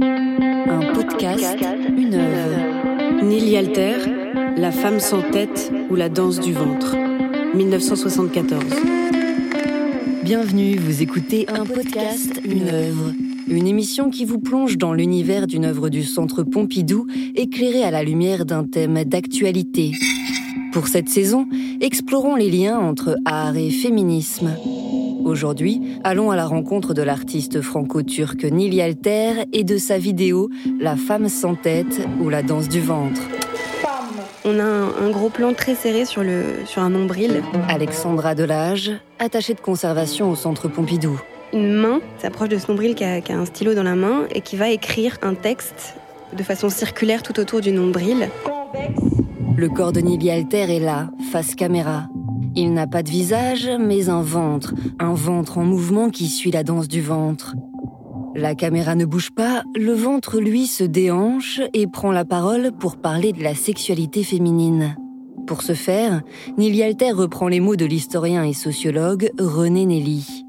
Un podcast, une œuvre. Nili Alter, La femme sans tête ou la danse du ventre. 1974. Bienvenue, vous écoutez un podcast, une œuvre. Une émission qui vous plonge dans l'univers d'une œuvre du Centre Pompidou, éclairée à la lumière d'un thème d'actualité. Pour cette saison, explorons les liens entre art et féminisme. Aujourd'hui, allons à la rencontre de l'artiste franco-turc Nili Alter et de sa vidéo La femme sans tête ou la danse du ventre. On a un, gros plan très serré sur, le, sur un nombril. Alexandra Delage, attachée de conservation au centre Pompidou. Une main s'approche de ce nombril qui a, qui a un stylo dans la main et qui va écrire un texte de façon circulaire tout autour du nombril. Le corps de Nili Alter est là, face caméra. Il n'a pas de visage, mais un ventre, un ventre en mouvement qui suit la danse du ventre. La caméra ne bouge pas, le ventre, lui, se déhanche et prend la parole pour parler de la sexualité féminine. Pour ce faire, Nili Alter reprend les mots de l'historien et sociologue René Nelly.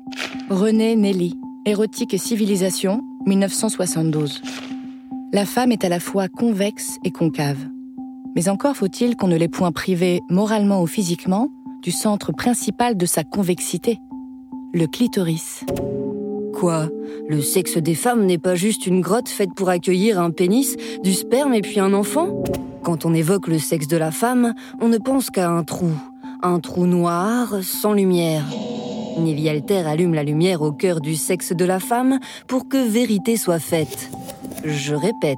René Nelly, Érotique et civilisation, 1972. La femme est à la fois convexe et concave. Mais encore faut-il qu'on ne l'ait point privée moralement ou physiquement du centre principal de sa convexité, le clitoris. Quoi? Le sexe des femmes n'est pas juste une grotte faite pour accueillir un pénis, du sperme et puis un enfant? Quand on évoque le sexe de la femme, on ne pense qu'à un trou, un trou noir, sans lumière. Nili Alter allume la lumière au cœur du sexe de la femme pour que vérité soit faite. Je répète.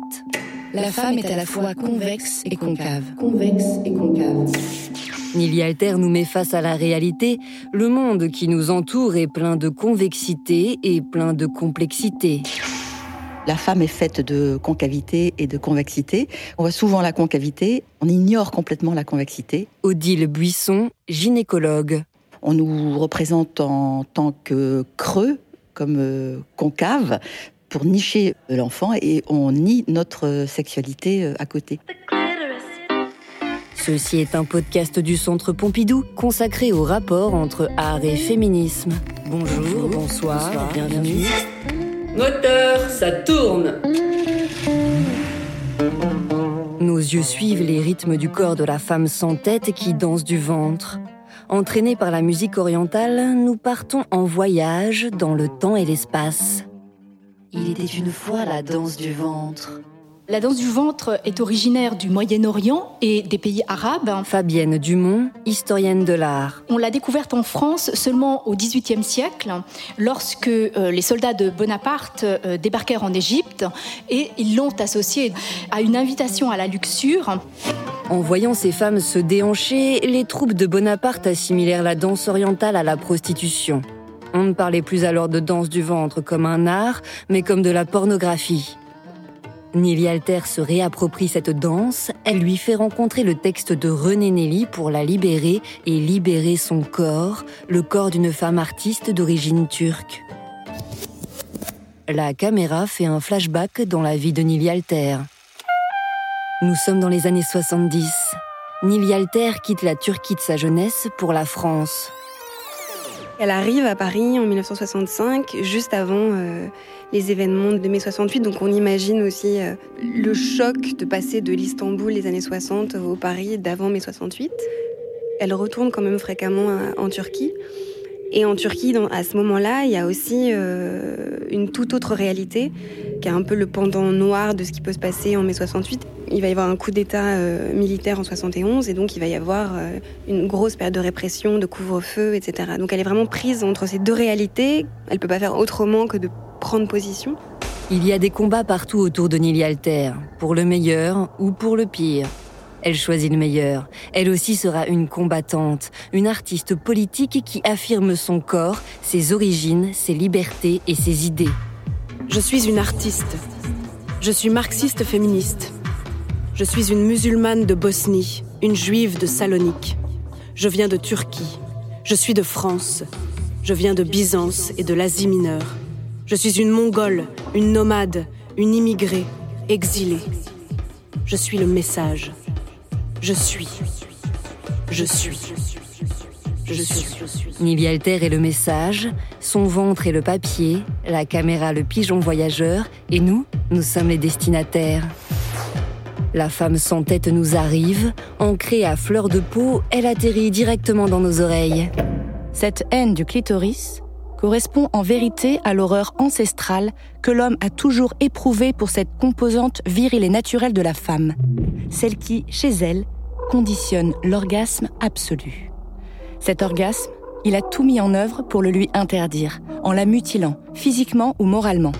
La femme est à la fois convexe et concave. Convexe et concave. Nili Alter nous met face à la réalité. Le monde qui nous entoure est plein de convexité et plein de complexité. La femme est faite de concavité et de convexité. On voit souvent la concavité, on ignore complètement la convexité. Odile Buisson, gynécologue. On nous représente en tant que creux, comme euh, concave, pour nicher l'enfant et on nie notre sexualité euh, à côté. Ceci est un podcast du Centre Pompidou consacré au rapport entre art et féminisme. Bonjour, bonsoir, bienvenue. Moteur, ça tourne Nos yeux suivent les rythmes du corps de la femme sans tête qui danse du ventre. Entraînés par la musique orientale, nous partons en voyage dans le temps et l'espace. Il était une fois la danse du ventre. La danse du ventre est originaire du Moyen-Orient et des pays arabes. Fabienne Dumont, historienne de l'art. On l'a découverte en France seulement au XVIIIe siècle, lorsque euh, les soldats de Bonaparte euh, débarquèrent en Égypte et ils l'ont associée à une invitation à la luxure. En voyant ces femmes se déhancher, les troupes de Bonaparte assimilèrent la danse orientale à la prostitution. On ne parlait plus alors de danse du ventre comme un art, mais comme de la pornographie. Nili Alter se réapproprie cette danse, elle lui fait rencontrer le texte de René Nelly pour la libérer et libérer son corps, le corps d'une femme artiste d'origine turque. La caméra fait un flashback dans la vie de Nili Alter. Nous sommes dans les années 70. Nili Alter quitte la Turquie de sa jeunesse pour la France. Elle arrive à Paris en 1965, juste avant euh, les événements de mai 68. Donc on imagine aussi euh, le choc de passer de l'Istanbul des années 60 au Paris d'avant mai 68. Elle retourne quand même fréquemment euh, en Turquie. Et en Turquie, à ce moment-là, il y a aussi une toute autre réalité, qui est un peu le pendant noir de ce qui peut se passer en mai 68. Il va y avoir un coup d'État euh, militaire en 71 et donc il va y avoir euh, une grosse période de répression, de couvre-feu, etc. Donc elle est vraiment prise entre ces deux réalités. Elle peut pas faire autrement que de prendre position. Il y a des combats partout autour de Nili Alter, pour le meilleur ou pour le pire. Elle choisit le meilleur. Elle aussi sera une combattante, une artiste politique qui affirme son corps, ses origines, ses libertés et ses idées. Je suis une artiste. Je suis marxiste féministe. Je suis une musulmane de Bosnie, une juive de Salonique. Je viens de Turquie. Je suis de France. Je viens de Byzance et de l'Asie mineure. Je suis une mongole, une nomade, une immigrée, exilée. Je suis le message. Je suis. Je suis. je suis. Nili Alter est le message, son ventre est le papier, la caméra le pigeon voyageur, et nous, nous sommes les destinataires. La femme sans tête nous arrive, ancrée à fleur de peau, elle atterrit directement dans nos oreilles. Cette haine du clitoris correspond en vérité à l'horreur ancestrale que l'homme a toujours éprouvée pour cette composante virile et naturelle de la femme, celle qui, chez elle, conditionne l'orgasme absolu. Cet orgasme, il a tout mis en œuvre pour le lui interdire, en la mutilant, physiquement ou moralement.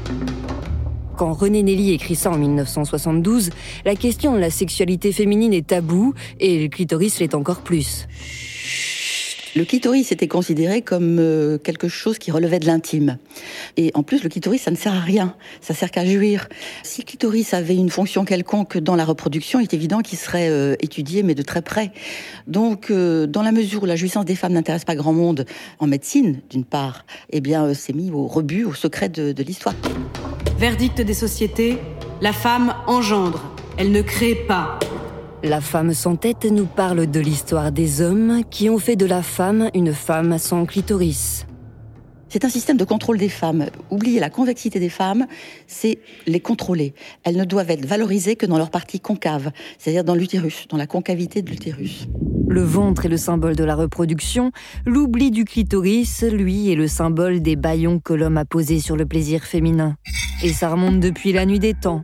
Quand René Nelly écrit ça en 1972, la question de la sexualité féminine est taboue et le clitoris l'est encore plus. Le clitoris était considéré comme euh, quelque chose qui relevait de l'intime. Et en plus, le clitoris, ça ne sert à rien. Ça sert qu'à jouir. Si le clitoris avait une fonction quelconque dans la reproduction, il est évident qu'il serait euh, étudié, mais de très près. Donc, euh, dans la mesure où la jouissance des femmes n'intéresse pas grand monde en médecine, d'une part, eh bien, c'est mis au rebut, au secret de, de l'histoire. Verdict des sociétés, la femme engendre, elle ne crée pas. La femme sans tête nous parle de l'histoire des hommes qui ont fait de la femme une femme sans clitoris. C'est un système de contrôle des femmes. Oubliez la convexité des femmes, c'est les contrôler. Elles ne doivent être valorisées que dans leur partie concave, c'est-à-dire dans l'utérus, dans la concavité de l'utérus. Le ventre est le symbole de la reproduction, l'oubli du clitoris, lui, est le symbole des baillons que l'homme a posés sur le plaisir féminin. Et ça remonte depuis la nuit des temps.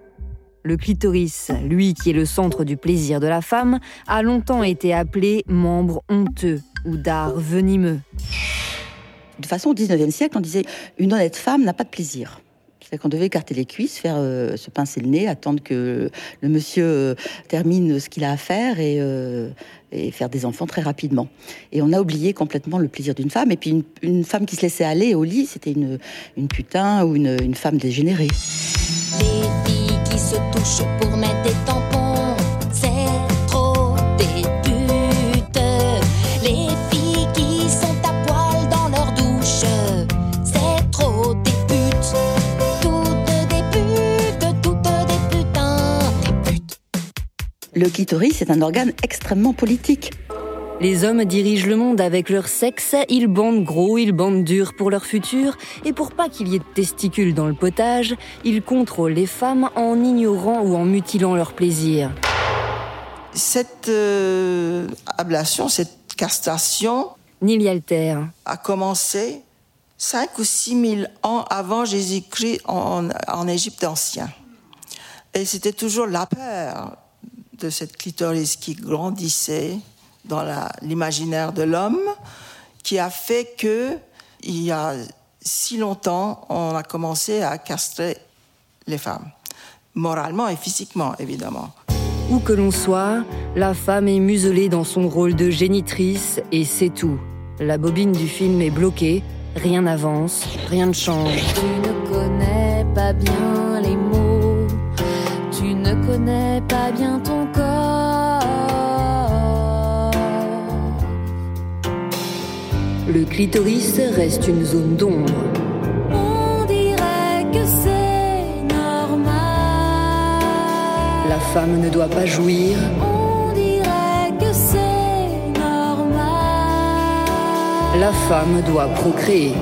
Le clitoris, lui qui est le centre du plaisir de la femme, a longtemps été appelé membre honteux ou d'art venimeux. De façon, au 19e siècle, on disait une honnête femme n'a pas de plaisir. C'est qu'on devait écarter les cuisses, faire euh, se pincer le nez, attendre que le monsieur euh, termine ce qu'il a à faire et, euh, et, faire des enfants très rapidement. Et on a oublié complètement le plaisir d'une femme. Et puis une, une, femme qui se laissait aller au lit, c'était une, une putain ou une, une femme dégénérée se touchent pour mettre des tampons. C'est trop des putes. Les filles qui sont à poil dans leur douche. C'est trop des putes. Toutes des putes, toutes des putains. Des putes. Le clitoris est un organe extrêmement politique. Les hommes dirigent le monde avec leur sexe, ils bandent gros, ils bandent dur pour leur futur, et pour pas qu'il y ait de testicules dans le potage, ils contrôlent les femmes en ignorant ou en mutilant leur plaisir. Cette euh, ablation, cette castration, Nili Alter, a commencé 5 ou 6 000 ans avant Jésus-Christ en, en Égypte ancien. Et c'était toujours la peur de cette clitoris qui grandissait, dans l'imaginaire de l'homme qui a fait que, il y a si longtemps, on a commencé à castrer les femmes, moralement et physiquement, évidemment. Où que l'on soit, la femme est muselée dans son rôle de génitrice et c'est tout. La bobine du film est bloquée, rien n'avance, rien ne change. Tu ne connais pas bien les mots, tu ne connais pas bien ton corps. Le clitoris reste une zone d'ombre. On dirait que c'est normal. La femme ne doit pas jouir. On dirait que c'est normal. La femme doit procréer.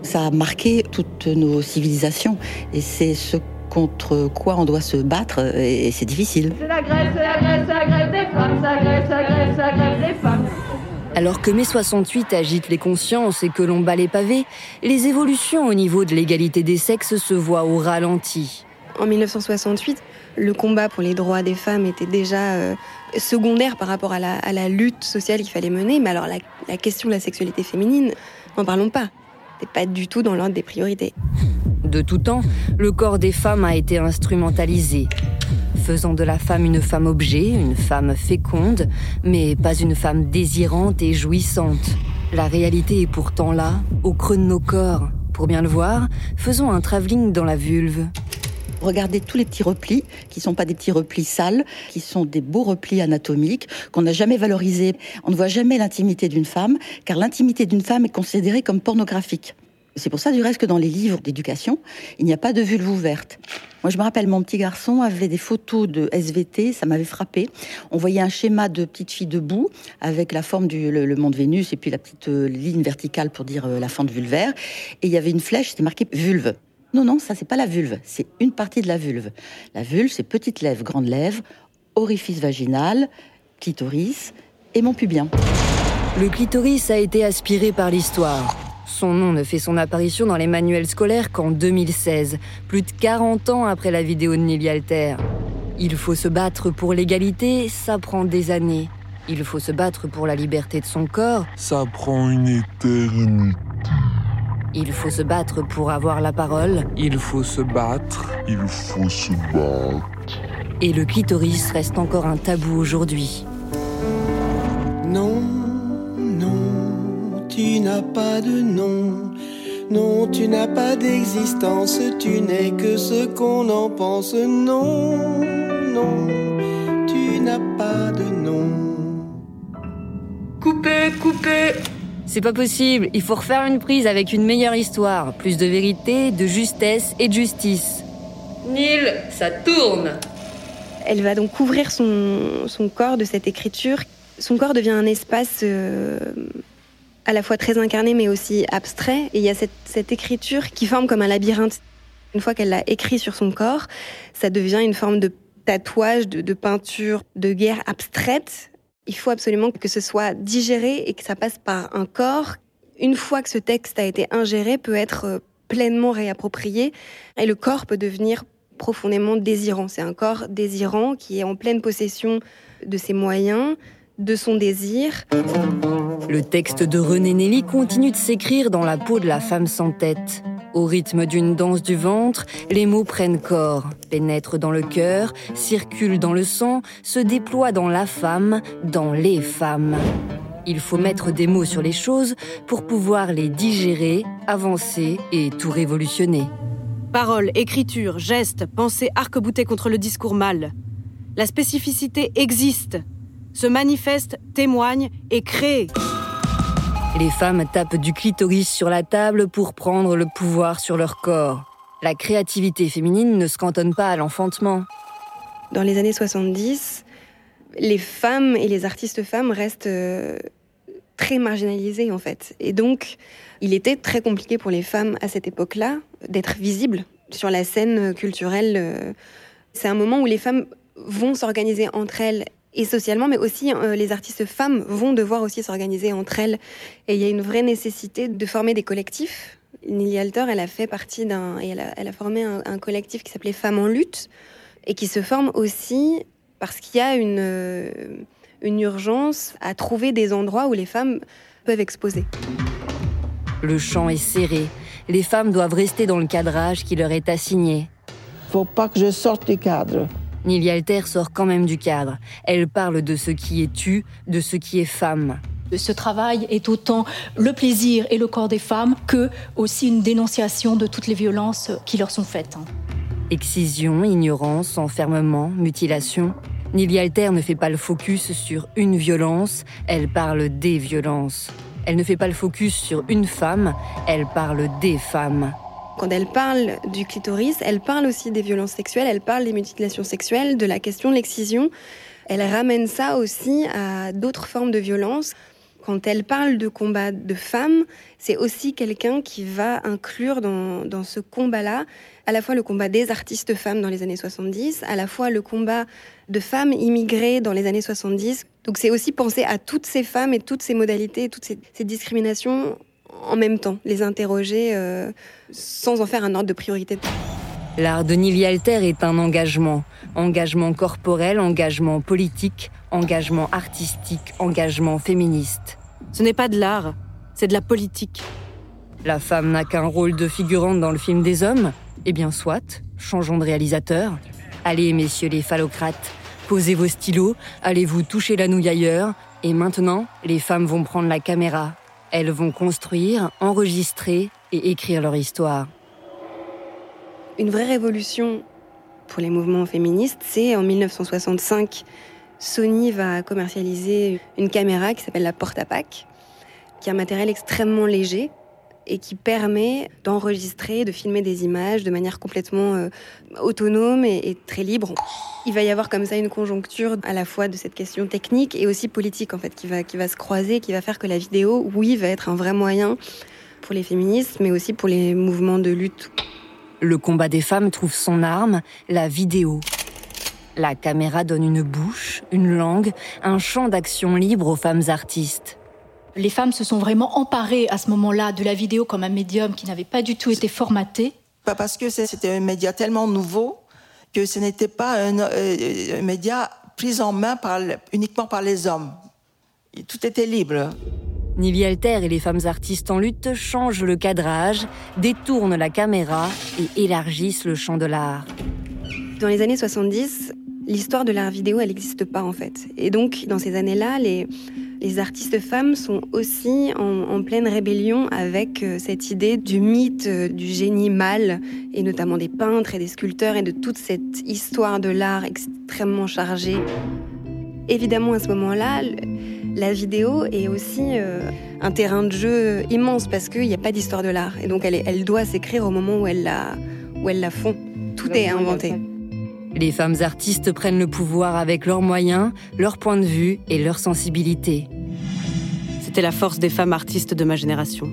Ça a marqué toutes nos civilisations et c'est ce contre quoi on doit se battre et c'est difficile. C'est la grève, c'est la grève, c'est la grève des femmes, c'est la grève, c'est la grève, c'est la grève des femmes. Alors que mai 68 agite les consciences et que l'on bat les pavés, les évolutions au niveau de l'égalité des sexes se voient au ralenti. En 1968, le combat pour les droits des femmes était déjà euh, secondaire par rapport à la, à la lutte sociale qu'il fallait mener. Mais alors la, la question de la sexualité féminine, n'en parlons pas. C'est pas du tout dans l'ordre des priorités. De tout temps, le corps des femmes a été instrumentalisé, faisant de la femme une femme objet, une femme féconde, mais pas une femme désirante et jouissante. La réalité est pourtant là, au creux de nos corps. Pour bien le voir, faisons un travelling dans la vulve. Regardez tous les petits replis, qui sont pas des petits replis sales, qui sont des beaux replis anatomiques, qu'on n'a jamais valorisés. On ne voit jamais l'intimité d'une femme, car l'intimité d'une femme est considérée comme pornographique. C'est pour ça, du reste, que dans les livres d'éducation, il n'y a pas de vulve ouverte. Moi, je me rappelle, mon petit garçon avait des photos de SVT, ça m'avait frappé. On voyait un schéma de petite fille debout, avec la forme du le, le monde Vénus, et puis la petite euh, ligne verticale pour dire euh, la fente vulvaire. Et il y avait une flèche, c'était marqué vulve. Non, non, ça, c'est pas la vulve, c'est une partie de la vulve. La vulve, c'est petite lèvre, grande lèvre, orifice vaginal, clitoris et mon pubien. Le clitoris a été aspiré par l'histoire. Son nom ne fait son apparition dans les manuels scolaires qu'en 2016, plus de 40 ans après la vidéo de Nili Alter. Il faut se battre pour l'égalité, ça prend des années. Il faut se battre pour la liberté de son corps, Ça prend une éternité. il faut se battre pour avoir la parole, Il faut se battre. Il faut se battre. et le clitoris reste encore un tabou aujourd'hui. Non, non, tu n'as pas de nom. Non, tu n'as pas d'existence, tu n'es que ce qu'on en pense. Non, non, tu n'as pas de nom. Coupez, coupez C'est pas possible, il faut refaire une prise avec une meilleure histoire, plus de vérité, de justesse et de justice. Nil, ça tourne Elle va donc couvrir son, son corps de cette écriture. Son corps devient un espace euh, à la fois très incarné mais aussi abstrait. Et il y a cette, écriture qui forme comme un labyrinthe. Une fois qu'elle l'a écrit sur son corps, ça devient une forme de tatouage, de, de peinture, de guerre abstraite. Il faut absolument que ce soit digéré et que ça passe par un corps. Une fois que ce texte a été ingéré, peut être euh, pleinement réapproprié et le corps peut devenir profondément désirant. C'est un corps désirant qui est en pleine possession de ses moyens, de son désir. Le texte de René Nelly continue de s'écrire dans la peau de la femme sans tête. Au rythme d'une danse du ventre, les mots prennent corps, pénètrent dans le cœur, circulent dans le sang, se déploient dans la femme, dans les femmes. Il faut mettre des mots sur les choses pour pouvoir les digérer, avancer et tout révolutionner. Paroles, écriture, gestes, pensées arc-boutées contre le discours mâle. La spécificité existe, se manifeste, témoigne et crée. Les femmes tapent du clitoris sur la table pour prendre le pouvoir sur leur corps. La créativité féminine ne se cantonne pas à l'enfantement. Dans les années 70, les femmes et les artistes femmes restent euh, très marginalisées en fait. Et donc, il était très compliqué pour les femmes à cette époque-là d'être visibles sur la scène culturelle. euh. C'est un moment où les femmes vont s'organiser entre elles et socialement, mais aussi euh, les artistes femmes vont devoir aussi s'organiser entre elles. Et il y a une vraie nécessité de former des collectifs. Nili Alter, elle a fait partie d'un, et elle a, elle a formé un, un collectif qui s'appelait Femmes en lutte, et qui se forme aussi parce qu'il y a une, euh, une urgence à trouver des endroits où les femmes peuvent exposer. Le champ est serré. Les femmes doivent rester dans le cadrage qui leur est assigné. Faut pas que je sorte du cadre. Nili Alter sort quand même du cadre. Elle parle de ce qui est tu, de ce qui est femme. Ce travail est autant le plaisir et le corps des femmes que aussi une dénonciation de toutes les violences qui leur sont faites. Excision, ignorance, enfermement, mutilation. Nili Alter ne fait pas le focus sur une violence, elle parle des violences. Elle ne fait pas le focus sur une femme, elle parle des femmes. Quand elle parle du clitoris, elle parle aussi des violences sexuelles, elle parle des mutilations sexuelles, de la question de l'excision. Elle ramène ça aussi à d'autres formes de violence. Quand elle parle de combat de femmes, c'est aussi quelqu'un qui va inclure dans, ce combat-là à la fois le combat des artistes femmes dans les années 70, à la fois le combat de femmes immigrées dans les années 70. Donc c'est aussi penser à toutes ces femmes et toutes ces modalités, toutes ces discriminations en même temps, les interroger euh, sans en faire un ordre de priorité. L'art de Nili Alter est un engagement. Engagement corporel, engagement politique, engagement artistique, engagement féministe. Ce n'est pas de l'art, c'est de la politique. La femme n'a qu'un rôle de figurante dans le film des hommes Eh bien, soit, changeons de réalisateur. Allez, messieurs les phallocrates, posez vos stylos, allez-vous toucher la nouille ailleurs, et maintenant, les femmes vont prendre la caméra. Elles vont construire, enregistrer et écrire leur histoire. Une vraie révolution pour les mouvements féministes, c'est en 1965, Sony va commercialiser une caméra qui s'appelle la Portapac, qui est un matériel extrêmement léger, et qui permet d'enregistrer, de filmer des images de manière complètement euh, autonome et, et, très libre. Il va y avoir comme ça une conjoncture à la fois de cette question technique et aussi politique en fait qui va, qui va se croiser, qui va faire que la vidéo, oui, va être un vrai moyen pour les féministes, mais aussi pour les mouvements de lutte. Le combat des femmes trouve son arme, la vidéo. La caméra donne une bouche, une langue, un champ d'action libre aux femmes artistes les femmes se sont vraiment emparées à ce moment-là de la vidéo comme un médium qui n'avait pas du tout été formaté. Pas parce que c'était un média tellement nouveau que ce n'était pas un, euh, un, média pris en main par, uniquement par les hommes. Tout était libre. Nili Alter et les femmes artistes en lutte changent le cadrage, détournent la caméra et élargissent le champ de l'art. Dans les années 70, l'histoire de l'art vidéo, elle n'existe pas en fait. Et donc, dans ces années-là, les, les artistes femmes sont aussi en, en pleine rébellion avec euh, cette idée du mythe euh, du génie mâle, et notamment des peintres et des sculpteurs, et de toute cette histoire de l'art extrêmement chargée. Évidemment, à ce moment-là, la vidéo est aussi euh, un terrain de jeu immense parce qu'il n'y a pas d'histoire de l'art. Et donc, elle, elle doit s'écrire au moment où elle la, où elle la font. Tout est inventé. Les femmes artistes prennent le pouvoir avec leurs moyens, leur point de vue et leur sensibilité. C'était la force des femmes artistes de ma génération.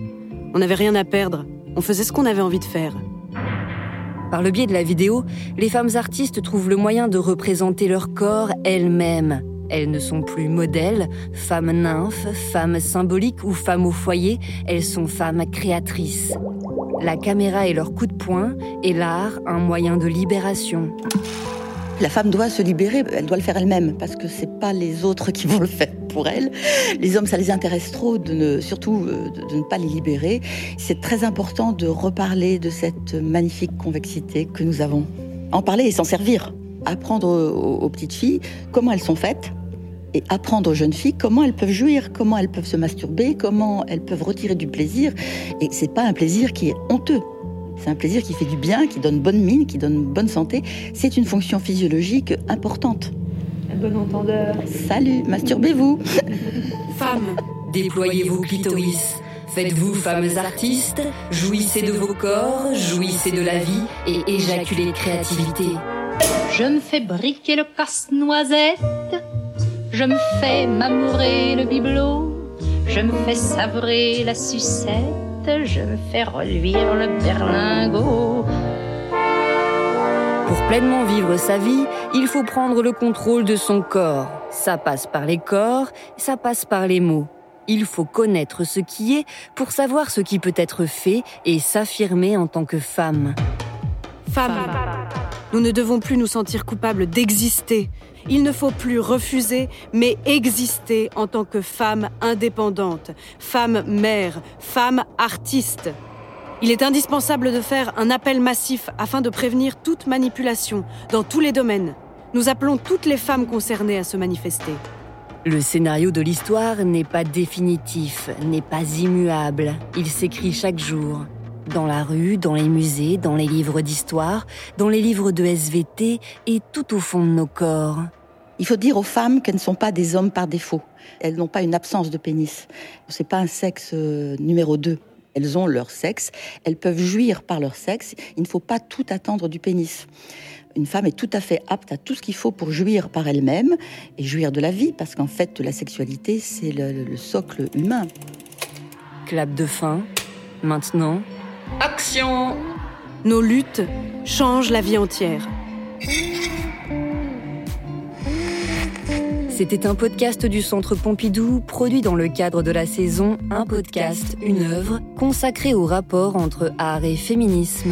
On n'avait rien à perdre, on faisait ce qu'on avait envie de faire. Par le biais de la vidéo, les femmes artistes trouvent le moyen de représenter leur corps elles-mêmes. Elles ne sont plus modèles, femmes nymphes, femmes symboliques ou femmes au foyer, elles sont femmes créatrices. La caméra est leur coup de poing et l'art un moyen de libération. La femme doit se libérer, elle doit le faire elle-même, parce que c'est pas les autres qui vont le faire pour elle. Les hommes, ça les intéresse trop, de ne, surtout euh, de, ne pas les libérer. C'est très important de reparler de cette magnifique convexité que nous avons. En parler et s'en servir. Apprendre aux, aux petites filles comment elles sont faites, et apprendre aux jeunes filles comment elles peuvent jouir, comment elles peuvent se masturber, comment elles peuvent retirer du plaisir. Et c'est pas un plaisir qui est honteux. C'est un plaisir qui fait du bien, qui donne bonne mine, qui donne bonne santé. C'est une fonction physiologique importante. Un bon entendeur. Salut, masturbez-vous. Femmes, déployez vos clitoris. Faites-vous femmes artistes, jouissez de vos corps, jouissez de la vie et éjaculez créativité. Je me fais briquer le casse-noisette, je me fais m'amourer le bibelot, je me fais savrer la sucette je me fais reluire le berlingot. Pour pleinement vivre sa vie, il faut prendre le contrôle de son corps. Ça passe par les corps, ça passe par les mots. Il faut connaître ce qui est pour savoir ce qui peut être fait et s'affirmer en tant que femme. Femme. Nous ne devons plus nous sentir coupables d'exister. Il ne faut plus refuser, mais exister en tant que femme indépendante, femme mère, femme artiste. Il est indispensable de faire un appel massif afin de prévenir toute manipulation dans tous les domaines. Nous appelons toutes les femmes concernées à se manifester. Le scénario de l'histoire n'est pas définitif, n'est pas immuable. Il s'écrit chaque jour. Dans la rue, dans les musées, dans les livres d'histoire, dans les livres de SVT et tout au fond de nos corps. Il faut dire aux femmes qu'elles ne sont pas des hommes par défaut. Elles n'ont pas une absence de pénis. C'est pas un sexe euh, numéro 2. Elles ont leur sexe, elles peuvent jouir par leur sexe. Il ne faut pas tout attendre du pénis. Une femme est tout à fait apte à tout ce qu'il faut pour jouir par elle-même et jouir de la vie, parce qu'en fait, la sexualité, c'est le, le socle humain. Clap de fin. Maintenant, Action Nos luttes changent la vie entière. C'était un podcast du Centre Pompidou, produit dans le cadre de la saison Un podcast, une œuvre, consacrée au rapport entre art et féminisme.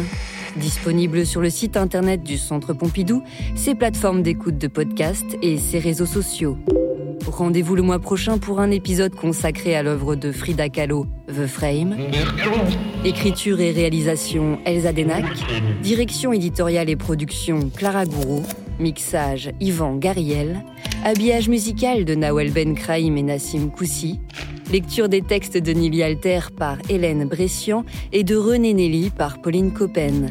Disponible sur le site internet du Centre Pompidou, ses plateformes d'écoute de podcast et ses réseaux sociaux. Rendez-vous le mois prochain pour un épisode consacré à l'œuvre de Frida Kahlo, The Frame. Écriture et réalisation Elsa Denac. Direction éditoriale et production Clara Gouraud. Mixage Yvan Gariel. Habillage musical de Nawel Ben Kraïm et Nassim Koussi. Lecture des textes de Nili Alter par Hélène Bressian et de René Nelly par Pauline Coppen.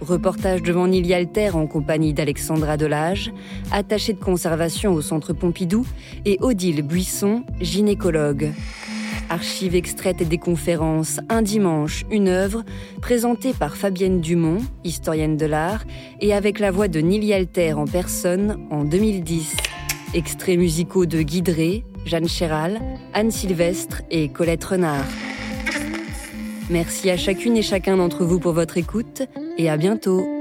Reportage devant Nili Alter en compagnie d'Alexandra Delage, attachée de conservation au Centre Pompidou, et Odile Buisson, gynécologue. Archives extraites des conférences, un dimanche, une œuvre, présentée par Fabienne Dumont, historienne de l'art, et avec la voix de Nili Alter en personne en 2010. Extraits musicaux de Guidré, Jeanne Chéral, Anne Sylvestre et Colette Renard. Merci à chacune et chacun d'entre vous pour votre écoute et à bientôt.